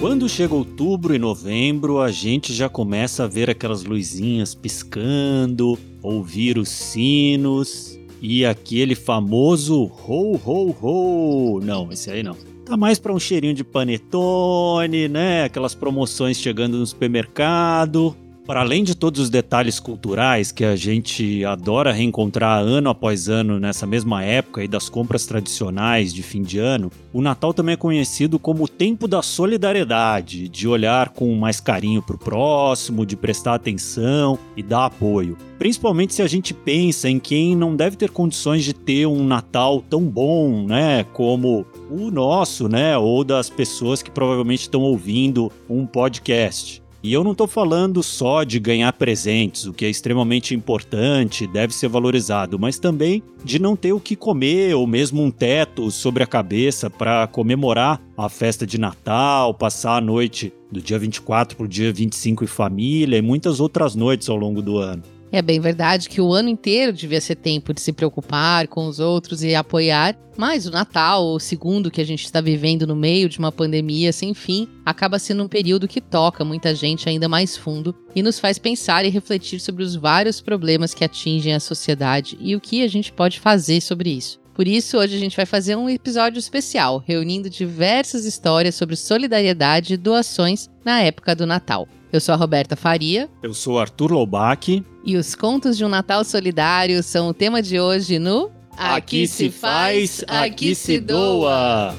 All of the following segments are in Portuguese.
Quando chega outubro e novembro, a gente já começa a ver aquelas luzinhas piscando, ouvir os sinos e aquele famoso ho ho ho. Não, esse aí não. Tá mais para um cheirinho de panetone, né? Aquelas promoções chegando no supermercado. Para além de todos os detalhes culturais que a gente adora reencontrar ano após ano nessa mesma época e das compras tradicionais de fim de ano, o Natal também é conhecido como o tempo da solidariedade, de olhar com mais carinho para o próximo, de prestar atenção e dar apoio. Principalmente se a gente pensa em quem não deve ter condições de ter um Natal tão bom, né, como o nosso, né, ou das pessoas que provavelmente estão ouvindo um podcast. E eu não estou falando só de ganhar presentes, o que é extremamente importante, deve ser valorizado, mas também de não ter o que comer ou mesmo um teto sobre a cabeça para comemorar a festa de Natal, passar a noite do dia 24 para o dia 25 em família e muitas outras noites ao longo do ano. É bem verdade que o ano inteiro devia ser tempo de se preocupar com os outros e apoiar, mas o Natal, o segundo que a gente está vivendo no meio de uma pandemia sem fim, acaba sendo um período que toca muita gente ainda mais fundo e nos faz pensar e refletir sobre os vários problemas que atingem a sociedade e o que a gente pode fazer sobre isso. Por isso, hoje a gente vai fazer um episódio especial, reunindo diversas histórias sobre solidariedade e doações na época do Natal. Eu sou a Roberta Faria. Eu sou Arthur Loubach. E os contos de um Natal Solidário são o tema de hoje no Aqui, aqui se faz, aqui se doa.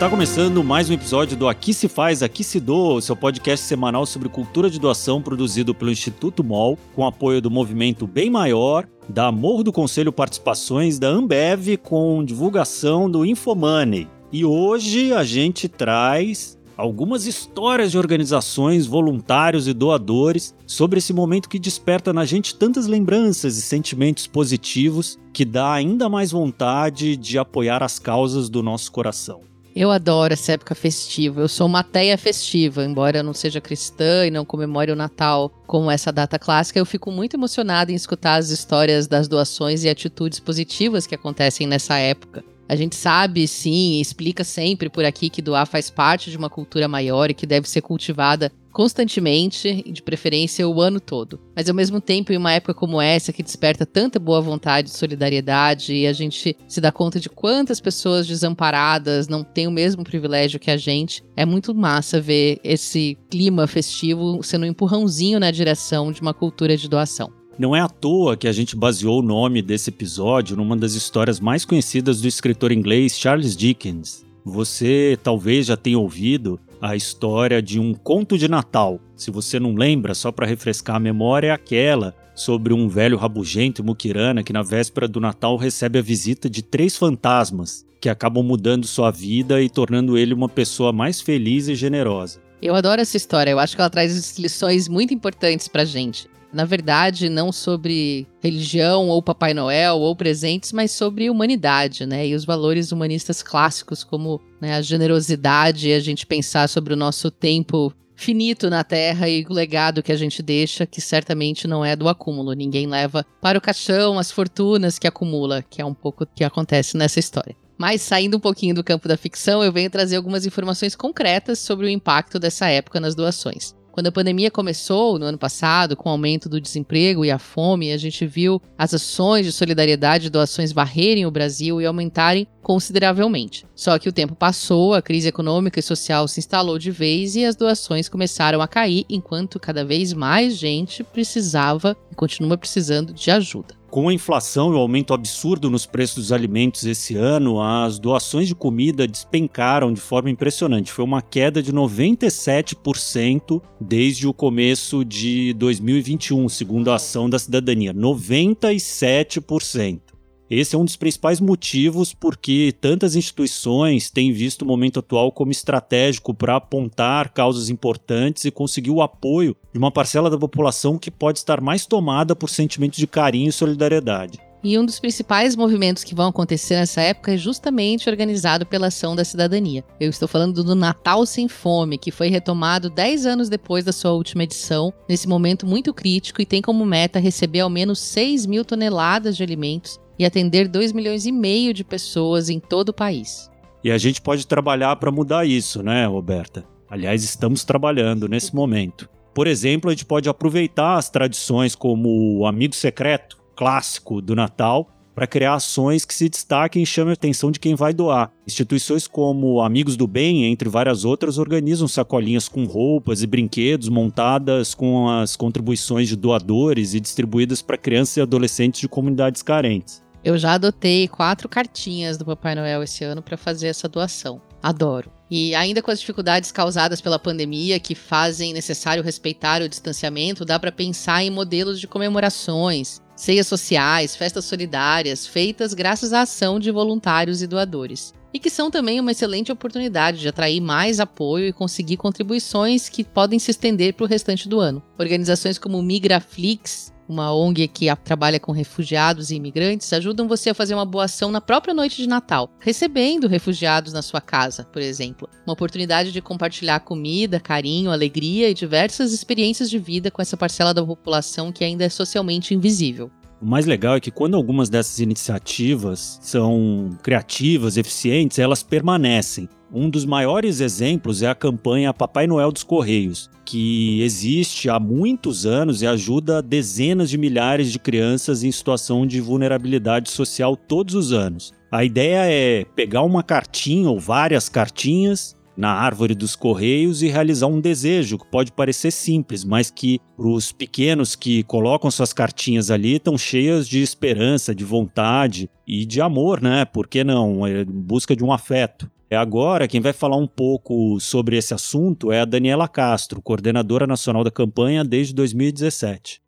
Está começando mais um episódio do Aqui se faz, aqui se doa, seu podcast semanal sobre cultura de doação produzido pelo Instituto MOL, com apoio do movimento Bem Maior, da Morro do Conselho Participações, da Ambev, com divulgação do Infomoney. E hoje a gente traz algumas histórias de organizações, voluntários e doadores sobre esse momento que desperta na gente tantas lembranças e sentimentos positivos que dá ainda mais vontade de apoiar as causas do nosso coração. Eu adoro essa época festiva. Eu sou uma teia festiva, embora eu não seja cristã e não comemore o Natal como essa data clássica, eu fico muito emocionada em escutar as histórias das doações e atitudes positivas que acontecem nessa época. A gente sabe, sim, explica sempre por aqui que doar faz parte de uma cultura maior e que deve ser cultivada constantemente de preferência o ano todo. Mas ao mesmo tempo, em uma época como essa que desperta tanta boa vontade e solidariedade e a gente se dá conta de quantas pessoas desamparadas não têm o mesmo privilégio que a gente, é muito massa ver esse clima festivo sendo um empurrãozinho na direção de uma cultura de doação. Não é à toa que a gente baseou o nome desse episódio numa das histórias mais conhecidas do escritor inglês Charles Dickens. Você talvez já tenha ouvido a história de um conto de Natal. Se você não lembra, só para refrescar a memória, é aquela sobre um velho rabugento muquirana que na véspera do Natal recebe a visita de três fantasmas que acabam mudando sua vida e tornando ele uma pessoa mais feliz e generosa. Eu adoro essa história, eu acho que ela traz lições muito importantes pra gente na verdade, não sobre religião ou Papai Noel ou presentes, mas sobre humanidade, né? E os valores humanistas clássicos, como né, a generosidade e a gente pensar sobre o nosso tempo finito na Terra e o legado que a gente deixa, que certamente não é do acúmulo. Ninguém leva para o caixão as fortunas que acumula, que é um pouco o que acontece nessa história. Mas saindo um pouquinho do campo da ficção, eu venho trazer algumas informações concretas sobre o impacto dessa época nas doações. Quando a pandemia começou no ano passado, com o aumento do desemprego e a fome, a gente viu as ações de solidariedade e doações varrerem o Brasil e aumentarem consideravelmente. Só que o tempo passou, a crise econômica e social se instalou de vez e as doações começaram a cair, enquanto cada vez mais gente precisava e continua precisando de ajuda. Com a inflação e o aumento absurdo nos preços dos alimentos esse ano, as doações de comida despencaram de forma impressionante. Foi uma queda de 97% desde o começo de 2021, segundo a ação da cidadania. 97%. Esse é um dos principais motivos porque tantas instituições têm visto o momento atual como estratégico para apontar causas importantes e conseguir o apoio de uma parcela da população que pode estar mais tomada por sentimentos de carinho e solidariedade. E um dos principais movimentos que vão acontecer nessa época é justamente organizado pela Ação da Cidadania. Eu estou falando do Natal Sem Fome, que foi retomado 10 anos depois da sua última edição, nesse momento muito crítico e tem como meta receber ao menos 6 mil toneladas de alimentos e atender 2 milhões e meio de pessoas em todo o país. E a gente pode trabalhar para mudar isso, né, Roberta? Aliás, estamos trabalhando nesse momento. Por exemplo, a gente pode aproveitar as tradições como o amigo secreto, clássico do Natal, para criar ações que se destaquem e chamem a atenção de quem vai doar. Instituições como Amigos do Bem, entre várias outras, organizam sacolinhas com roupas e brinquedos montadas com as contribuições de doadores e distribuídas para crianças e adolescentes de comunidades carentes. Eu já adotei quatro cartinhas do Papai Noel esse ano para fazer essa doação. Adoro. E ainda com as dificuldades causadas pela pandemia que fazem necessário respeitar o distanciamento, dá para pensar em modelos de comemorações, ceias sociais, festas solidárias, feitas graças à ação de voluntários e doadores. E que são também uma excelente oportunidade de atrair mais apoio e conseguir contribuições que podem se estender para o restante do ano. Organizações como Migraflix uma ONG que trabalha com refugiados e imigrantes, ajudam você a fazer uma boa ação na própria noite de Natal, recebendo refugiados na sua casa, por exemplo. Uma oportunidade de compartilhar comida, carinho, alegria e diversas experiências de vida com essa parcela da população que ainda é socialmente invisível. O mais legal é que quando algumas dessas iniciativas são criativas, eficientes, elas permanecem. Um dos maiores exemplos é a campanha Papai Noel dos Correios, que existe há muitos anos e ajuda dezenas de milhares de crianças em situação de vulnerabilidade social todos os anos. A ideia é pegar uma cartinha ou várias cartinhas na árvore dos correios e realizar um desejo que pode parecer simples, mas que os pequenos que colocam suas cartinhas ali estão cheias de esperança, de vontade e de amor, né? Por que não? É busca de um afeto. É agora quem vai falar um pouco sobre esse assunto é a Daniela Castro, coordenadora nacional da campanha desde 2017.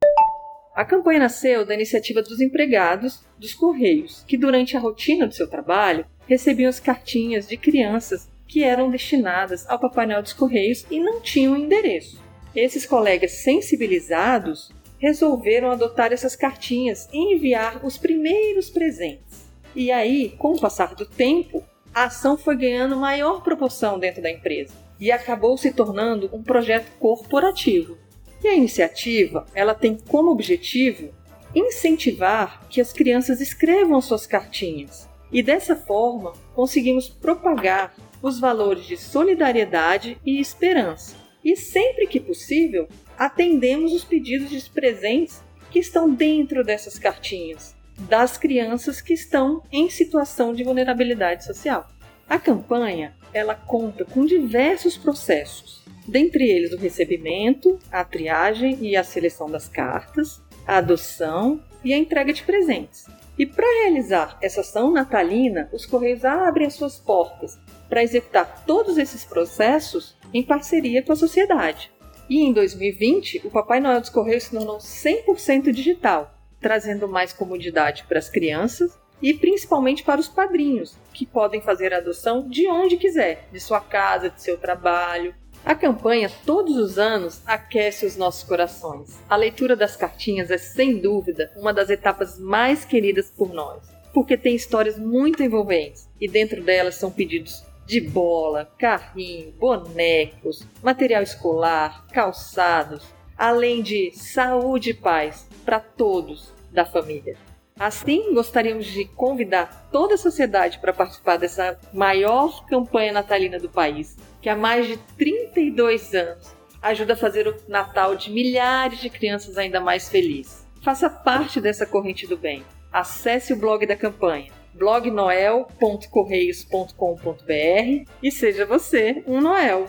A campanha nasceu da iniciativa dos empregados dos Correios, que durante a rotina do seu trabalho recebiam as cartinhas de crianças que eram destinadas ao Papai Noel dos Correios e não tinham endereço. Esses colegas sensibilizados resolveram adotar essas cartinhas e enviar os primeiros presentes. E aí, com o passar do tempo, a ação foi ganhando maior proporção dentro da empresa e acabou se tornando um projeto corporativo. E a iniciativa, ela tem como objetivo incentivar que as crianças escrevam suas cartinhas. E dessa forma, conseguimos propagar os valores de solidariedade e esperança. E sempre que possível, atendemos os pedidos de presentes que estão dentro dessas cartinhas, das crianças que estão em situação de vulnerabilidade social. A campanha ela conta com diversos processos, dentre eles o recebimento, a triagem e a seleção das cartas, a adoção e a entrega de presentes. E para realizar essa ação natalina, os Correios abrem as suas portas para executar todos esses processos em parceria com a sociedade. E em 2020, o Papai Noel dos Correios se tornou 100% digital, trazendo mais comodidade para as crianças e principalmente para os padrinhos, que podem fazer a adoção de onde quiser, de sua casa, de seu trabalho. A campanha todos os anos aquece os nossos corações. A leitura das cartinhas é sem dúvida uma das etapas mais queridas por nós, porque tem histórias muito envolventes e dentro delas são pedidos de bola, carrinho, bonecos, material escolar, calçados, além de saúde e paz para todos da família. Assim, gostaríamos de convidar toda a sociedade para participar dessa maior campanha natalina do país, que há mais de 32 anos ajuda a fazer o Natal de milhares de crianças ainda mais feliz. Faça parte dessa corrente do bem. Acesse o blog da campanha blognoel.correios.com.br e seja você um Noel.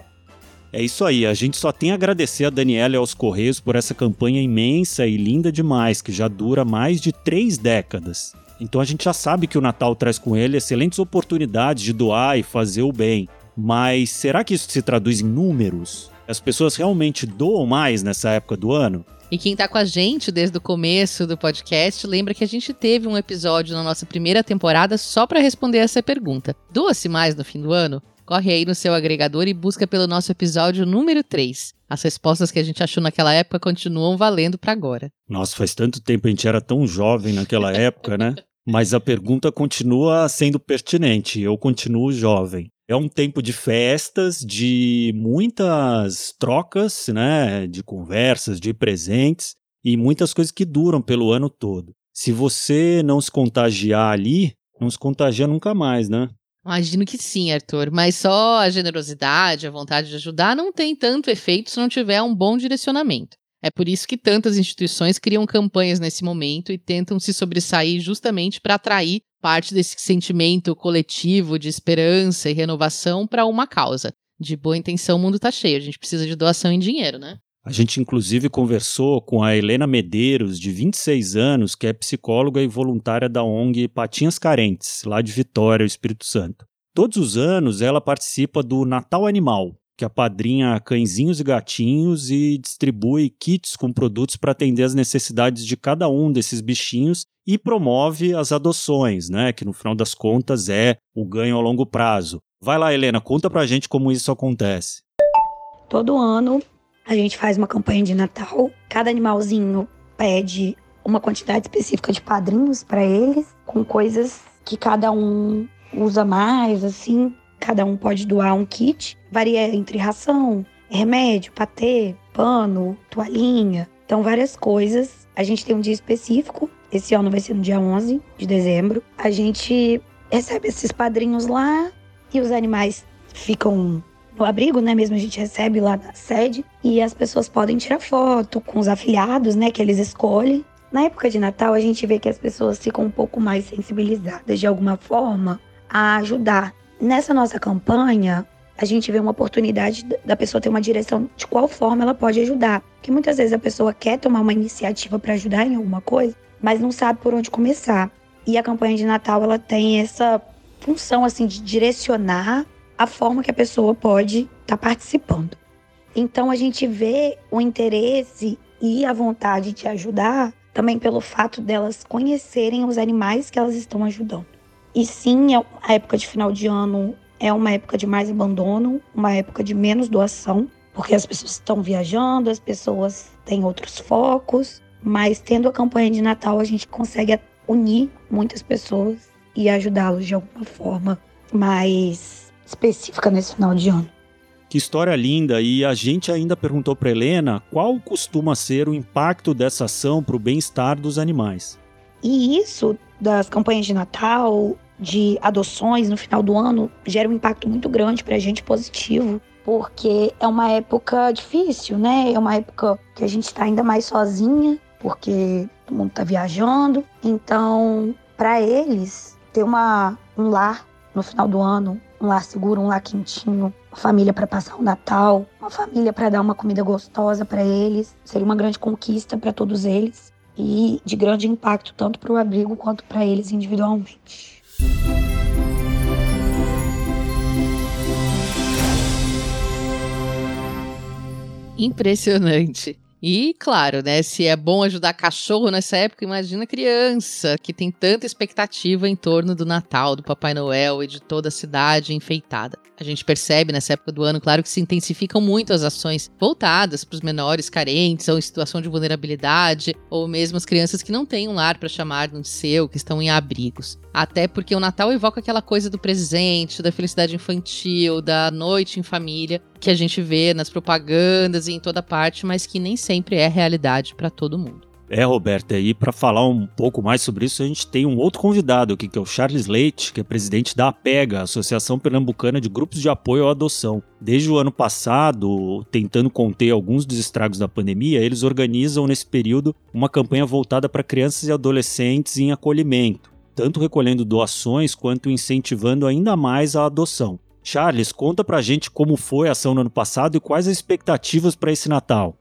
É isso aí, a gente só tem a agradecer a Daniela e aos Correios por essa campanha imensa e linda demais, que já dura mais de três décadas. Então a gente já sabe que o Natal traz com ele excelentes oportunidades de doar e fazer o bem. Mas será que isso se traduz em números? As pessoas realmente doam mais nessa época do ano? E quem tá com a gente desde o começo do podcast, lembra que a gente teve um episódio na nossa primeira temporada só para responder essa pergunta. Doa-se mais no fim do ano? corre aí no seu agregador e busca pelo nosso episódio número 3. As respostas que a gente achou naquela época continuam valendo para agora. Nossa, faz tanto tempo, a gente era tão jovem naquela época, né? Mas a pergunta continua sendo pertinente. Eu continuo jovem. É um tempo de festas, de muitas trocas, né? De conversas, de presentes e muitas coisas que duram pelo ano todo. Se você não se contagiar ali, não se contagia nunca mais, né? Imagino que sim, Arthur, mas só a generosidade, a vontade de ajudar não tem tanto efeito se não tiver um bom direcionamento. É por isso que tantas instituições criam campanhas nesse momento e tentam se sobressair justamente para atrair parte desse sentimento coletivo de esperança e renovação para uma causa. De boa intenção, o mundo está cheio. A gente precisa de doação em dinheiro, né? A gente, inclusive, conversou com a Helena Medeiros, de 26 anos, que é psicóloga e voluntária da ONG Patinhas Carentes, lá de Vitória, Espírito Santo. Todos os anos ela participa do Natal Animal, que apadrinha cãezinhos e gatinhos e distribui kits com produtos para atender as necessidades de cada um desses bichinhos e promove as adoções, né? Que no final das contas é o ganho a longo prazo. Vai lá, Helena, conta pra gente como isso acontece. Todo ano a gente faz uma campanha de Natal. Cada animalzinho pede uma quantidade específica de padrinhos para eles, com coisas que cada um usa mais, assim. Cada um pode doar um kit. Varia entre ração, remédio, patê, pano, toalhinha. Então, várias coisas. A gente tem um dia específico. Esse ano vai ser no dia 11 de dezembro. A gente recebe esses padrinhos lá e os animais ficam no abrigo, né? Mesmo a gente recebe lá na sede e as pessoas podem tirar foto com os afiliados, né? Que eles escolhem. Na época de Natal, a gente vê que as pessoas ficam um pouco mais sensibilizadas de alguma forma a ajudar. Nessa nossa campanha, a gente vê uma oportunidade da pessoa ter uma direção de qual forma ela pode ajudar. Porque muitas vezes a pessoa quer tomar uma iniciativa para ajudar em alguma coisa, mas não sabe por onde começar. E a campanha de Natal ela tem essa função assim de direcionar a forma que a pessoa pode estar tá participando. Então a gente vê o interesse e a vontade de ajudar também pelo fato delas conhecerem os animais que elas estão ajudando. E sim, é a época de final de ano é uma época de mais abandono, uma época de menos doação, porque as pessoas estão viajando, as pessoas têm outros focos, mas tendo a campanha de Natal a gente consegue unir muitas pessoas e ajudá-los de alguma forma mais específica nesse final de ano. Que história linda! E a gente ainda perguntou para Helena qual costuma ser o impacto dessa ação para o bem-estar dos animais. E isso das campanhas de Natal, de adoções no final do ano, gera um impacto muito grande para a gente positivo, porque é uma época difícil, né? É uma época que a gente está ainda mais sozinha, porque todo mundo está viajando. Então, para eles, ter uma, um lar no final do ano, um lar seguro, um lar quentinho, uma família para passar o Natal, uma família para dar uma comida gostosa para eles. Seria uma grande conquista para todos eles e de grande impacto tanto para o abrigo quanto para eles individualmente. Impressionante. E, claro, né, se é bom ajudar cachorro nessa época, imagina criança, que tem tanta expectativa em torno do Natal, do Papai Noel e de toda a cidade enfeitada. A gente percebe nessa época do ano, claro, que se intensificam muito as ações voltadas para os menores carentes ou em situação de vulnerabilidade, ou mesmo as crianças que não têm um lar para chamar de seu, que estão em abrigos. Até porque o Natal evoca aquela coisa do presente, da felicidade infantil, da noite em família, que a gente vê nas propagandas e em toda parte, mas que nem sempre é realidade para todo mundo. É, Roberta, e para falar um pouco mais sobre isso, a gente tem um outro convidado aqui, que é o Charles Leite, que é presidente da APEGA, Associação Pernambucana de Grupos de Apoio à Adoção. Desde o ano passado, tentando conter alguns dos estragos da pandemia, eles organizam nesse período uma campanha voltada para crianças e adolescentes em acolhimento tanto recolhendo doações quanto incentivando ainda mais a adoção. Charles, conta pra gente como foi a ação no ano passado e quais as expectativas para esse Natal.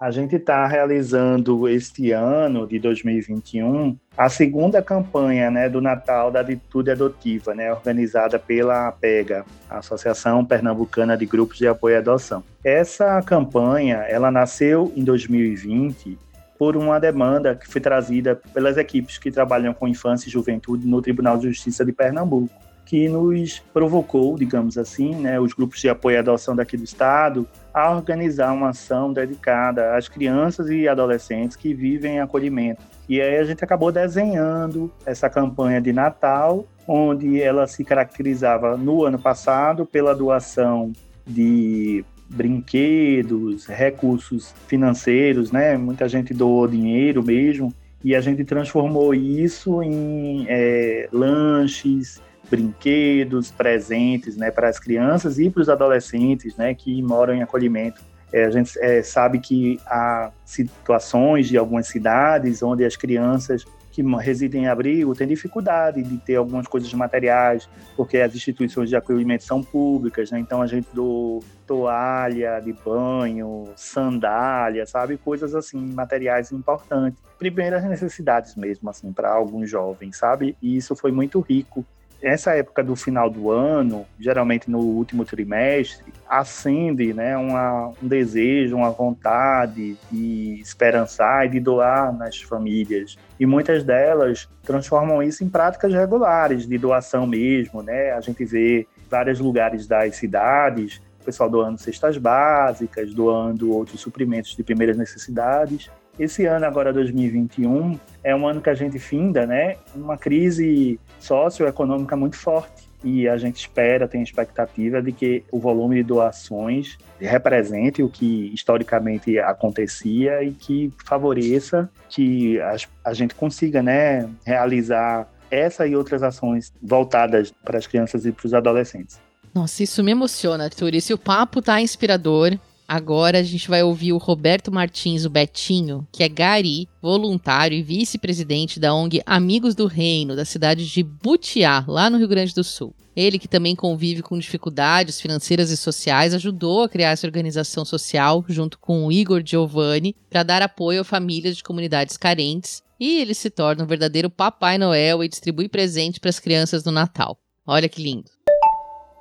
A gente está realizando este ano de 2021 a segunda campanha né, do Natal da Atitude Adotiva, né, organizada pela APEGA, Associação Pernambucana de Grupos de Apoio à Adoção. Essa campanha ela nasceu em 2020 por uma demanda que foi trazida pelas equipes que trabalham com infância e juventude no Tribunal de Justiça de Pernambuco, que nos provocou, digamos assim, né, os grupos de apoio à adoção daqui do estado, a organizar uma ação dedicada às crianças e adolescentes que vivem em acolhimento. E aí a gente acabou desenhando essa campanha de Natal, onde ela se caracterizava no ano passado pela doação de brinquedos, recursos financeiros, né? Muita gente doou dinheiro mesmo e a gente transformou isso em é, lanches, brinquedos, presentes, né, para as crianças e para os adolescentes, né, que moram em acolhimento. É, a gente é, sabe que há situações de algumas cidades onde as crianças que residem em abrigo têm dificuldade de ter algumas coisas materiais, porque as instituições de acolhimento são públicas, né? Então a gente do toalha de banho, sandália, sabe, coisas assim, materiais importantes, primeiras necessidades mesmo assim para alguns jovens, sabe? E isso foi muito rico essa época do final do ano, geralmente no último trimestre, acende né, uma, um desejo, uma vontade de esperançar e de doar nas famílias. E muitas delas transformam isso em práticas regulares, de doação mesmo. Né? A gente vê vários lugares das cidades o pessoal doando cestas básicas, doando outros suprimentos de primeiras necessidades. Esse ano, agora 2021, é um ano que a gente finda, né? Uma crise socioeconômica muito forte. E a gente espera, tem expectativa de que o volume de doações represente o que historicamente acontecia e que favoreça que a, gente consiga né, realizar essa e outras ações voltadas para as crianças e para os adolescentes. Nossa, isso me emociona, Arthur. E o papo tá inspirador, Agora a gente vai ouvir o Roberto Martins, o Betinho, que é gari, voluntário e vice-presidente da ONG Amigos do Reino, da cidade de Butiá, lá no Rio Grande do Sul. Ele, que também convive com dificuldades financeiras e sociais, ajudou a criar essa organização social junto com o Igor Giovanni para dar apoio a famílias de comunidades carentes e ele se torna um verdadeiro Papai Noel e distribui presente para as crianças no Natal. Olha que lindo.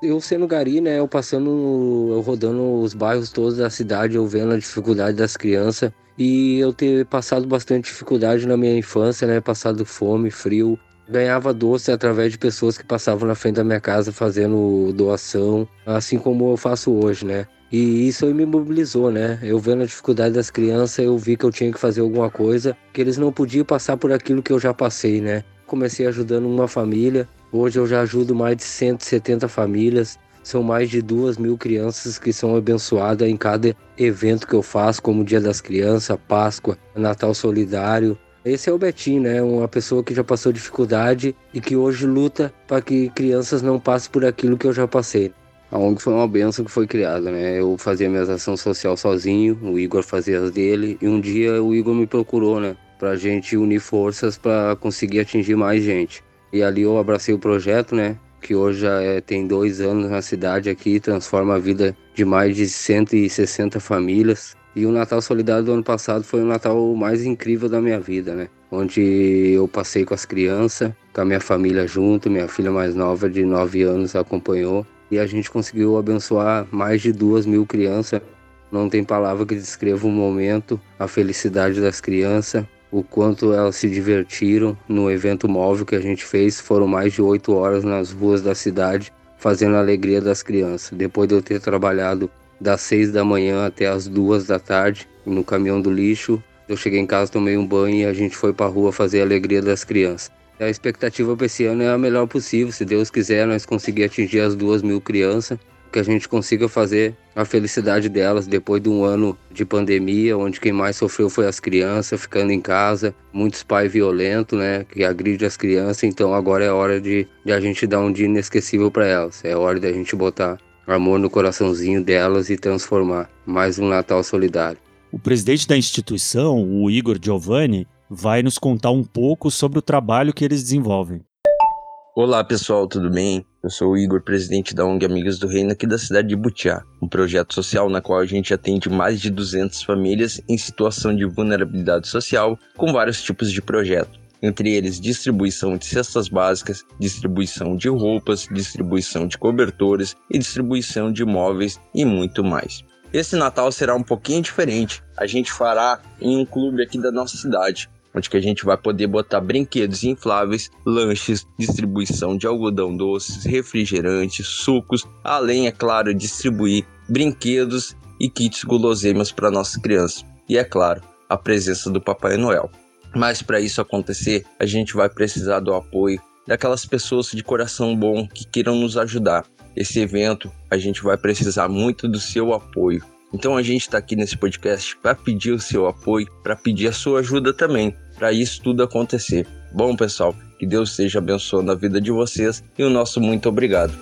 Eu sendo gari, né, eu passando, eu rodando os bairros todos da cidade, eu vendo a dificuldade das crianças e eu ter passado bastante dificuldade na minha infância, né, passado fome, frio, ganhava doce através de pessoas que passavam na frente da minha casa fazendo doação, assim como eu faço hoje, né? E isso me mobilizou, né? Eu vendo a dificuldade das crianças, eu vi que eu tinha que fazer alguma coisa, que eles não podiam passar por aquilo que eu já passei, né? Comecei ajudando uma família, Hoje eu já ajudo mais de 170 famílias. São mais de duas mil crianças que são abençoadas em cada evento que eu faço, como Dia das Crianças, Páscoa, Natal Solidário. Esse é o Betinho, né? Uma pessoa que já passou dificuldade e que hoje luta para que crianças não passem por aquilo que eu já passei. A ONG foi uma benção que foi criada, né? Eu fazia minhas ações social sozinho, o Igor fazia as dele, e um dia o Igor me procurou, né? Pra gente unir forças para conseguir atingir mais gente. E ali eu abracei o projeto, né? Que hoje já é, tem dois anos na cidade aqui, transforma a vida de mais de 160 famílias. E o Natal Solidário do ano passado foi o Natal mais incrível da minha vida, né? Onde eu passei com as crianças, com a minha família junto, minha filha mais nova de 9 anos acompanhou. E a gente conseguiu abençoar mais de duas mil crianças. Não tem palavra que descreva o momento, a felicidade das crianças, o quanto elas se divertiram no evento móvel que a gente fez. Foram mais de oito horas nas ruas da cidade, fazendo a alegria das crianças. Depois de eu ter trabalhado das seis da manhã até as duas da tarde no caminhão do lixo, eu cheguei em casa, tomei um banho e a gente foi para a rua fazer a alegria das crianças. A expectativa para esse ano é a melhor possível. Se Deus quiser, nós conseguir atingir as duas mil crianças que a gente consiga fazer a felicidade delas depois de um ano de pandemia, onde quem mais sofreu foi as crianças ficando em casa, muitos pais violentos, né, que agridem as crianças. Então agora é hora de, de a gente dar um dia inesquecível para elas. É hora da gente botar amor no coraçãozinho delas e transformar mais um Natal solidário. O presidente da instituição, o Igor Giovanni, vai nos contar um pouco sobre o trabalho que eles desenvolvem. Olá pessoal, tudo bem? Eu sou o Igor, presidente da ONG Amigos do Reino aqui da cidade de Butiá, um projeto social na qual a gente atende mais de 200 famílias em situação de vulnerabilidade social com vários tipos de projeto, entre eles distribuição de cestas básicas, distribuição de roupas, distribuição de cobertores e distribuição de móveis e muito mais. Esse Natal será um pouquinho diferente. A gente fará em um clube aqui da nossa cidade, onde que a gente vai poder botar brinquedos infláveis, lanches, distribuição de algodão doces, refrigerantes, sucos, além, é claro, distribuir brinquedos e kits guloseimas para nossas crianças. E é claro, a presença do Papai Noel. Mas para isso acontecer, a gente vai precisar do apoio daquelas pessoas de coração bom que queiram nos ajudar. Esse evento, a gente vai precisar muito do seu apoio. Então a gente está aqui nesse podcast para pedir o seu apoio, para pedir a sua ajuda também, para isso tudo acontecer. Bom, pessoal, que Deus esteja abençoando a vida de vocês e o nosso muito obrigado.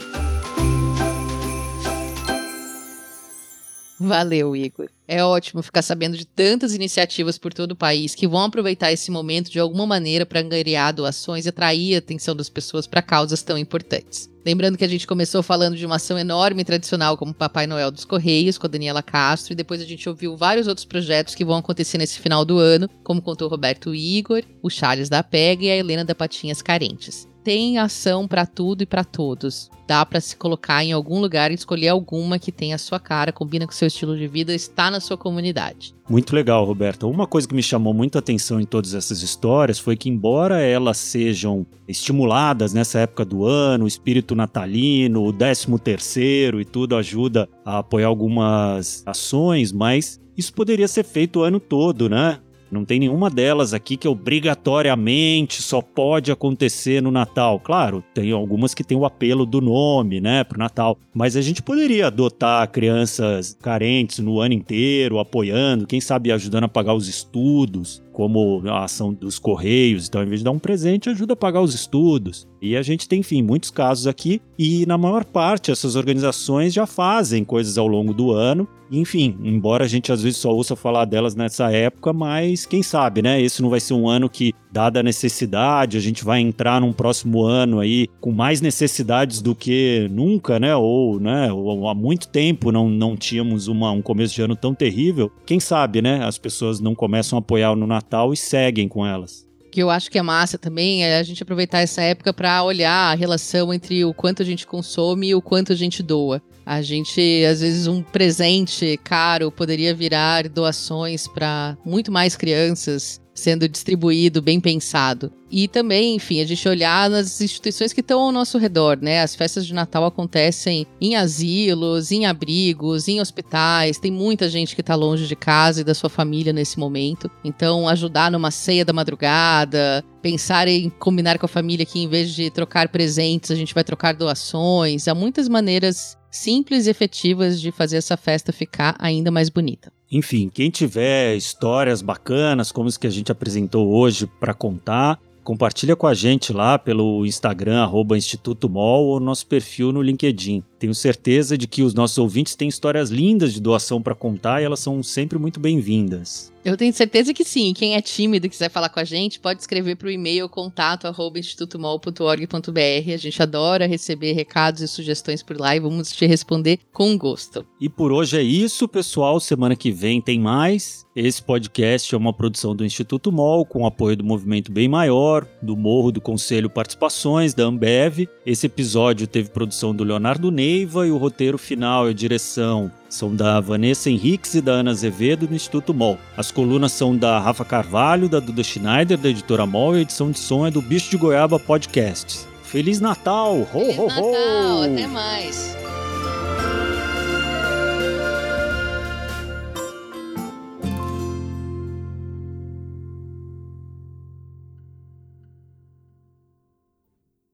Valeu, Igor. É ótimo ficar sabendo de tantas iniciativas por todo o país que vão aproveitar esse momento de alguma maneira para angariar doações e atrair a atenção das pessoas para causas tão importantes. Lembrando que a gente começou falando de uma ação enorme e tradicional como Papai Noel dos Correios, com a Daniela Castro, e depois a gente ouviu vários outros projetos que vão acontecer nesse final do ano, como contou o Roberto Igor, o Charles da Pega e a Helena da Patinhas Carentes tem ação para tudo e para todos. Dá para se colocar em algum lugar e escolher alguma que tenha a sua cara, combina com o seu estilo de vida, está na sua comunidade. Muito legal, Roberta. Uma coisa que me chamou muita atenção em todas essas histórias foi que, embora elas sejam estimuladas nessa época do ano, o espírito natalino, o 13 terceiro e tudo ajuda a apoiar algumas ações, mas isso poderia ser feito o ano todo, né? Não tem nenhuma delas aqui que obrigatoriamente só pode acontecer no Natal. Claro, tem algumas que tem o apelo do nome, né, pro Natal. Mas a gente poderia adotar crianças carentes no ano inteiro, apoiando, quem sabe ajudando a pagar os estudos como a ação dos Correios. Então, ao invés de dar um presente, ajuda a pagar os estudos. E a gente tem, enfim, muitos casos aqui. E na maior parte, essas organizações já fazem coisas ao longo do ano. Enfim, embora a gente às vezes só ouça falar delas nessa época, mas quem sabe, né? Esse não vai ser um ano que, dada a necessidade, a gente vai entrar num próximo ano aí com mais necessidades do que nunca, né? Ou, né? Ou há muito tempo não, não tínhamos uma, um começo de ano tão terrível. Quem sabe, né? As pessoas não começam a apoiar no Natal Natal e seguem com elas. Que eu acho que é massa também é a gente aproveitar essa época para olhar a relação entre o quanto a gente consome e o quanto a gente doa. A gente, às vezes, um presente caro poderia virar doações para muito mais crianças sendo distribuído, bem pensado. E também, enfim, a gente olhar nas instituições que estão ao nosso redor, né? As festas de Natal acontecem em asilos, em abrigos, em hospitais. Tem muita gente que está longe de casa e da sua família nesse momento. Então, ajudar numa ceia da madrugada, pensar em combinar com a família que em vez de trocar presentes, a gente vai trocar doações. Há muitas maneiras simples e efetivas de fazer essa festa ficar ainda mais bonita. Enfim, quem tiver histórias bacanas, como as que a gente apresentou hoje para contar, compartilha com a gente lá pelo Instagram, arroba Instituto Mol, ou nosso perfil no LinkedIn. Tenho certeza de que os nossos ouvintes têm histórias lindas de doação para contar e elas são sempre muito bem-vindas. Eu tenho certeza que sim. Quem é tímido e quiser falar com a gente, pode escrever para o e-mail contato@institutomol.org.br. A gente adora receber recados e sugestões por lá e vamos te responder com gosto. E por hoje é isso, pessoal. Semana que vem tem mais. Esse podcast é uma produção do Instituto MOL, com apoio do Movimento Bem Maior, do Morro do Conselho Participações, da Ambev. Esse episódio teve produção do Leonardo Neiva e o roteiro final e a direção são da Vanessa Henriques e da Ana Azevedo do Instituto MOL. As colunas são da Rafa Carvalho, da Duda Schneider, da editora MOL e a edição de som é do Bicho de Goiaba Podcasts. Feliz Natal! Ho, Feliz ho, Natal! Até mais!